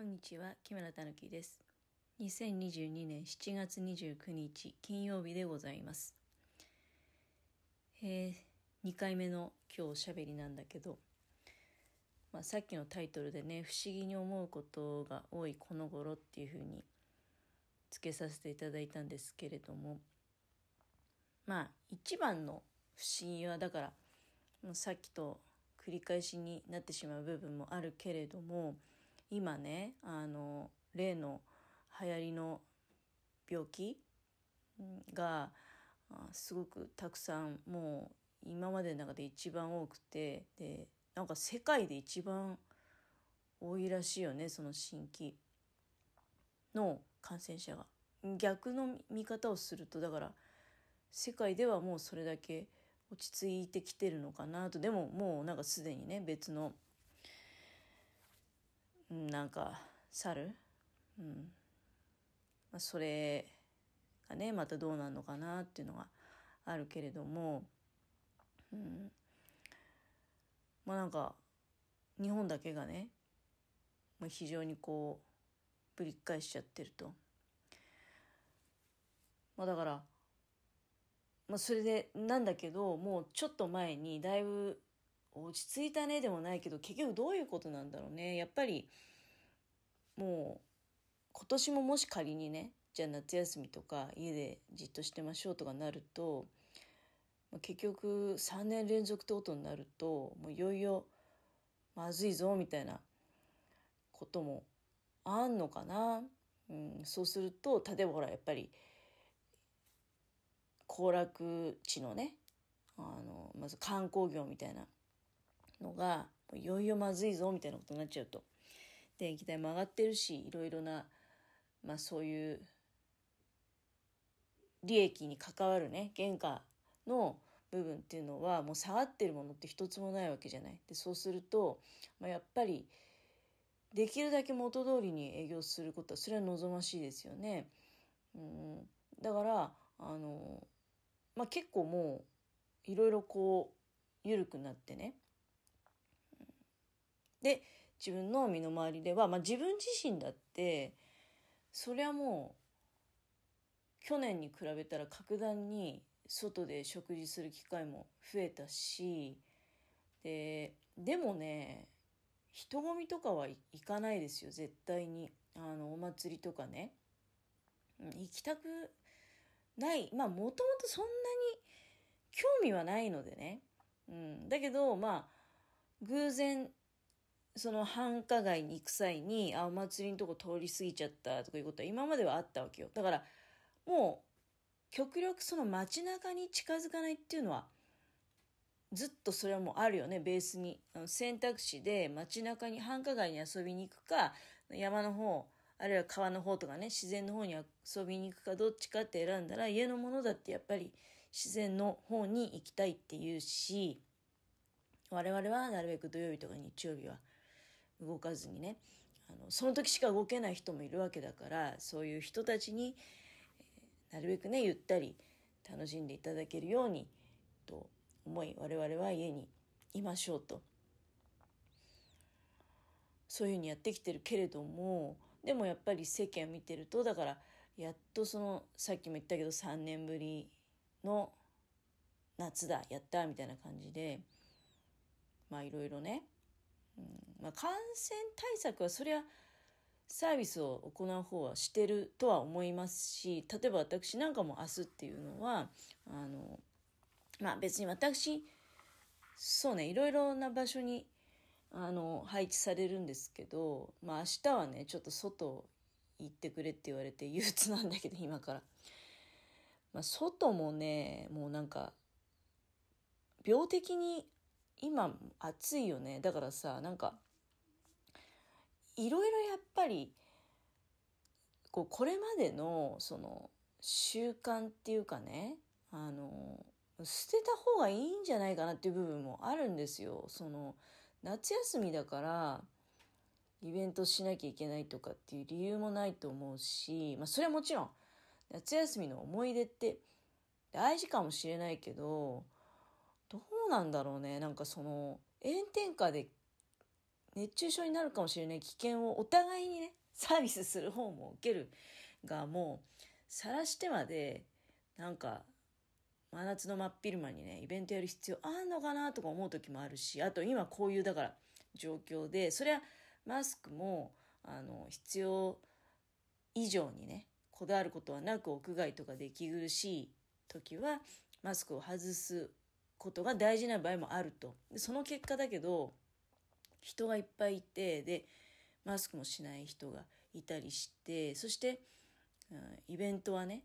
こんにちは木村たぬきです。2022年7月29日金曜日でございます。えー、2回目の今日おしゃべりなんだけど、まあ、さっきのタイトルでね不思議に思うことが多いこの頃っていうふうにつけさせていただいたんですけれどもまあ一番の不思議はだからもうさっきと繰り返しになってしまう部分もあるけれども今ねあの例の流行りの病気がすごくたくさんもう今までの中で一番多くてでなんか世界で一番多いらしいよねその新規の感染者が。逆の見方をするとだから世界ではもうそれだけ落ち着いてきてるのかなとでももうなんかすでにね別のなんか猿、うん。まあ、それがねまたどうなるのかなっていうのがあるけれども、うん、まあなんか日本だけがね、まあ、非常にこうぶり返しちゃってると。まあ、だから、まあ、それでなんだけどもうちょっと前にだいぶ落ち着いたねでもないけど結局どういうことなんだろうね。やっぱりもう今年ももし仮にねじゃあ夏休みとか家でじっとしてましょうとかなると結局3年連続ってことになるともういよいよまずいぞみたいなこともあんのかな、うん、そうすると例えばほらやっぱり行楽地のねあのまず観光業みたいなのがいよいよまずいぞみたいなことになっちゃうと電気代も上がってるしいろいろな、まあ、そういう利益に関わるね原価の部分っていうのはもう下がってるものって一つもないわけじゃない。でそうすると、まあ、やっぱりできるだけ元通りに営業することはそれは望ましいですよね。うん、だからあの、まあ、結構もういろいろこう緩くなってね。で自分の身の回りでは、まあ、自分自身だってそりゃもう去年に比べたら格段に外で食事する機会も増えたしででもね人混みとかは行かないですよ絶対に。あのお祭りとかね、うん、行きたくない。まあもともとそんなに興味はないのでね、うん、だけどまあ偶然その繁華街に行く際にあお祭りのとこ通り過ぎちゃったとかいうことは今まではあったわけよ。だからもう極力その街中に近づかないっていうのはずっとそれはもうあるよね。ベースに。選択肢で街中に繁華街に遊びに行くか山の方あるいは川の方とかね自然の方に遊びに行くかどっちかって選んだら家のものだってやっぱり自然の方に行きたいっていうし我々はなるべく土曜日とか日曜日は動かずにねあのその時しか動けない人もいるわけだからそういう人たちに、えー、なるべくねゆったり楽しんでいただけるようにと思い我々は家にいましょうと。そういうふうにやってきてるけれどもでもやっぱり世間を見てるとだからやっとそのさっきも言ったけど3年ぶりの夏だやったみたいな感じでまあいろいろねうんまあ、感染対策はそりゃサービスを行う方はしてるとは思いますし例えば私なんかも明日っていうのはあのまあ別に私そうねいろいろな場所にあの配置されるんですけどまあ明日はねちょっと外行ってくれって言われて憂鬱なんだけど今から。まあ、外もねもうなんか病的に今暑いよねだからさなんかいろいろやっぱりこうこれまでのその習慣っていうかねあの捨てた方がいいんじゃないかなっていう部分もあるんですよ。その夏休みだからイベントしなきゃいけないとかっていう理由もないと思うし、まあ、それはもちろん夏休みの思い出って大事かもしれないけどどうなんだろうね。なんかその炎天下で熱中症になるかもしれない危険をお互いにね、サービスする方も受けるがもう、晒してまで、なんか、真夏の真っ昼間にね、イベントやる必要あんのかなとか思う時もあるし、あと今こういう、だから、状況で、そりゃ、マスクも、あの、必要以上にね、こだわることはなく屋外とかで息苦しい時は、マスクを外すことが大事な場合もあると。でその結果だけど、人がいっぱいいて、で、マスクもしない人がいたりして、そして、うん、イベントはね、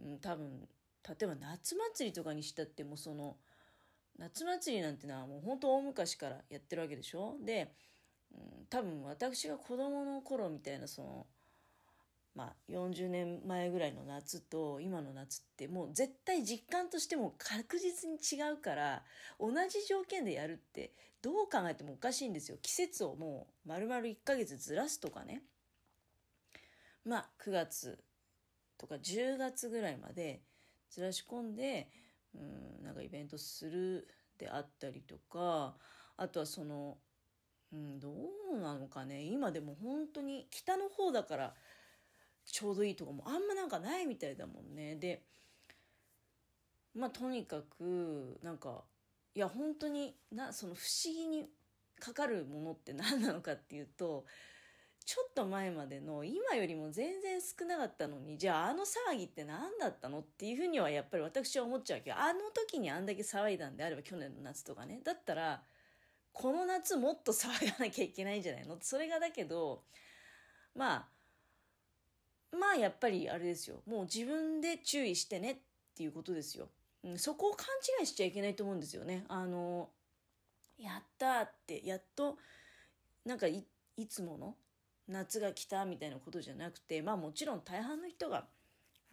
うん、多分、例えば夏祭りとかにしたってもうその、夏祭りなんてのはもう本当大昔からやってるわけでしょ？で、うん、多分私が子供の頃みたいなその、まあ、40年前ぐらいの夏と今の夏ってもう絶対実感としても確実に違うから同じ条件でやるってどう考えてもおかしいんですよ。季節をもう丸々1ヶ月ずらすとかね。まあ9月とか10月ぐらいまでずらし込んでうんなんかイベントするであったりとかあとはその、うん、どうなのかね。今でも本当に北の方だからちょうどいいとかもあんまなんかないみたいだもんね。で、まあとにかく、なんか、いや本当にな、その不思議にかかるものって何なのかっていうと、ちょっと前までの今よりも全然少なかったのに、じゃああの騒ぎって何だったのっていうふうにはやっぱり私は思っちゃうけど、あの時にあんだけ騒いだんであれば去年の夏とかね。だったら、この夏もっと騒がなきゃいけないんじゃないの？それがだけど、まあ、まあやっぱりあれですよ。もう自分で注意してねっていうことですよ。うん、そこを勘違いしちゃいけないと思うんですよね。あの、やったって、やっと、なんかい、いつもの夏が来たみたいなことじゃなくて、まあもちろん大半の人が、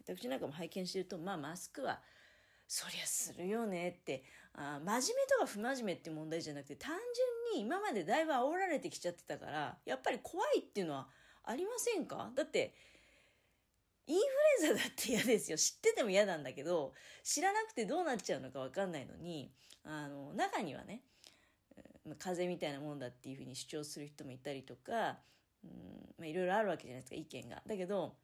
私なんかも拝見してると、まあマスクは、そりゃするよねって、あ真面目とか不真面目って問題じゃなくて、単純に今までだいぶ煽られてきちゃってたから、やっぱり怖いっていうのはありませんか？だって、インフルエンザだって嫌ですよ。知ってても嫌なんだけど、知らなくてどうなっちゃうのかわかんないのに、あの、中にはね、風邪みたいなもんだっていうふうに主張する人もいたりとか、うんまあ、いろいろあるわけじゃないですか、意見が。だけど、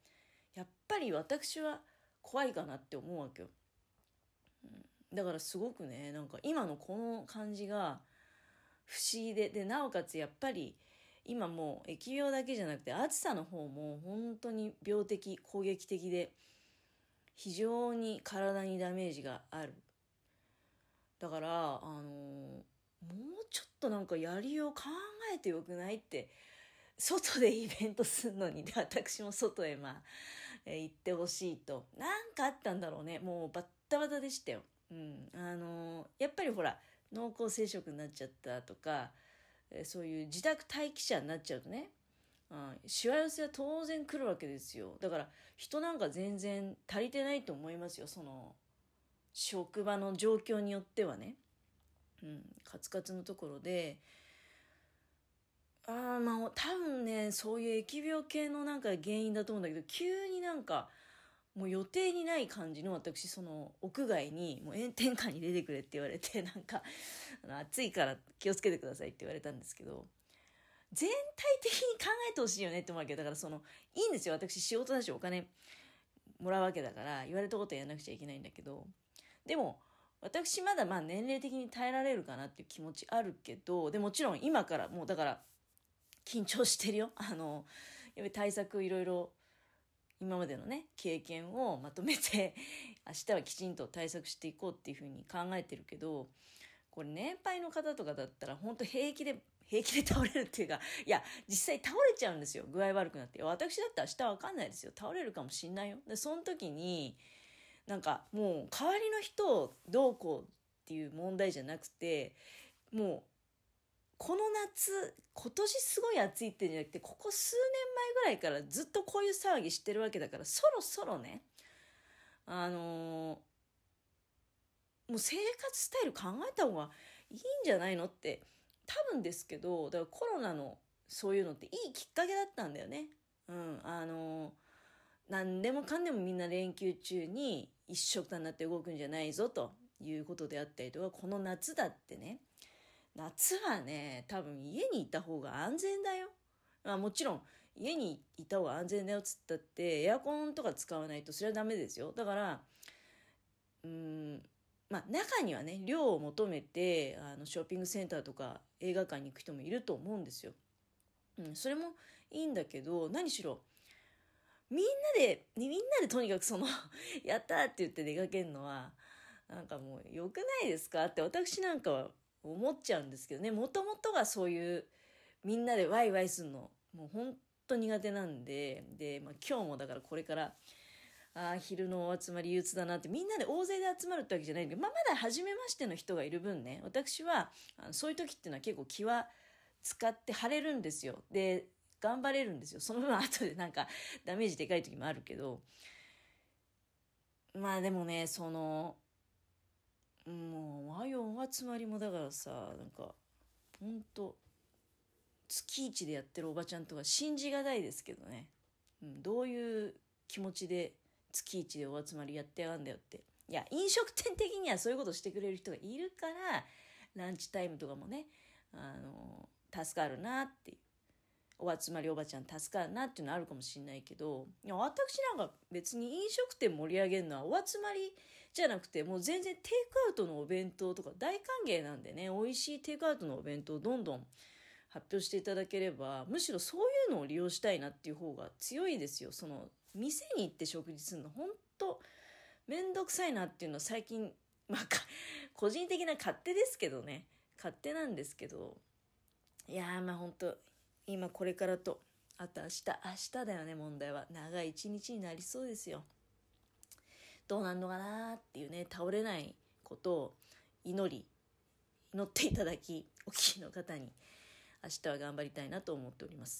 やっぱり私は怖いかなって思うわけよ。うん、だからすごくね、なんか今のこの感じが不思議で、で、なおかつやっぱり、今もう疫病だけじゃなくて暑さの方も本当に病的攻撃的で非常に体にダメージがある。だからあのもうちょっとなんかやりよう考えてよくないって外でイベントするのにで私も外へまあ、え行ってほしいと。何かあったんだろうね。もうバッタバタでしたよ。うん。あのやっぱりほら濃厚接触になっちゃったとかそういう自宅待機者になっちゃうとね、うん、しわ寄せは当然来るわけですよ。だから人なんか全然足りてないと思いますよ。その、職場の状況によってはね。うん、カツカツのところで、ああ、まあ多分ね、そういう疫病系のなんか原因だと思うんだけど、急になんか、もう予定にない感じの私その屋外にもう炎天下に出てくれって言われて なんか暑いから気をつけてくださいって言われたんですけど全体的に考えてほしいよねって思うわけだからそのいいんですよ。私仕事だしお金もらうわけだから言われたことやらなくちゃいけないんだけど。でも私まだまあ年齢的に耐えられるかなっていう気持ちあるけどでもちろん今からもうだから緊張してるよ。あのやっぱり対策いろいろ今までのね経験をまとめて 明日はきちんと対策していこうっていうふうに考えてるけどこれ年配の方とかだったら本当平気で平気で倒れるっていうかいや実際倒れちゃうんですよ。具合悪くなって。私だったら明日わかんないですよ。倒れるかもしんないよ。でその時になんかもう代わりの人をどうこうっていう問題じゃなくてもうこの夏、今年すごい暑いってんじゃなくて、ここ数年前ぐらいからずっとこういう騒ぎしてるわけだから、そろそろね、あのー、もう生活スタイル考えた方がいいんじゃないのって、多分ですけど、だからコロナのそういうのっていいきっかけだったんだよね。うん、あのー、何でもかんでもみんな連休中に一緒くたになって動くんじゃないぞということであったりとか、この夏だってね、夏はね、多分家にいた方が安全だよ。まあもちろん、家にいた方が安全だよっつったって、エアコンとか使わないとそれはダメですよ。だから、うん、まあ中にはね、量を求めて、あの、ショッピングセンターとか映画館に行く人もいると思うんですよ。うん、それもいいんだけど、何しろ、みんなで、みんなでとにかくその やったって言って出かけるのは、なんかもう良くないですか？って私なんかは思っちゃうんですけどね。もともとがそういうみんなでワイワイするの、もうほんと苦手なんで、で、まあ今日もだからこれから、ああ、昼のお集まり憂鬱だなって、みんなで大勢で集まるってわけじゃないんで、まあまだ初めましての人がいる分ね、私は、あのそういう時っていうのは結構気は使って晴れるんですよ。で、頑張れるんですよ。その分後でなんかダメージでかい時もあるけど、まあでもね、その、集まりもだからさ、なんか、ほんと、月一でやってるおばちゃんとか信じがたいですけどね。うん、どういう気持ちで月一でお集まりやってやがんだよって。いや、飲食店的にはそういうことしてくれる人がいるから、ランチタイムとかもね、あの、助かるなっていう。お集まりおばちゃん助かるなっていうのはあるかもしれないけど、いや私なんか別に飲食店盛り上げるのはお集まりじゃなくて、もう全然テイクアウトのお弁当とか大歓迎なんでね、美味しいテイクアウトのお弁当どんどん発表していただければ、むしろそういうのを利用したいなっていう方が強いですよ。その、店に行って食事するの、本当めんどくさいなっていうのは最近、まあ、個人的な勝手ですけどね、勝手なんですけど、いやまあ本当今これからと、あと明日、明日だよね、問題は。長い一日になりそうですよ。どうなんのかなっていうね、倒れないことを祈り、祈っていただき、お聞きの方に明日は頑張りたいなと思っております。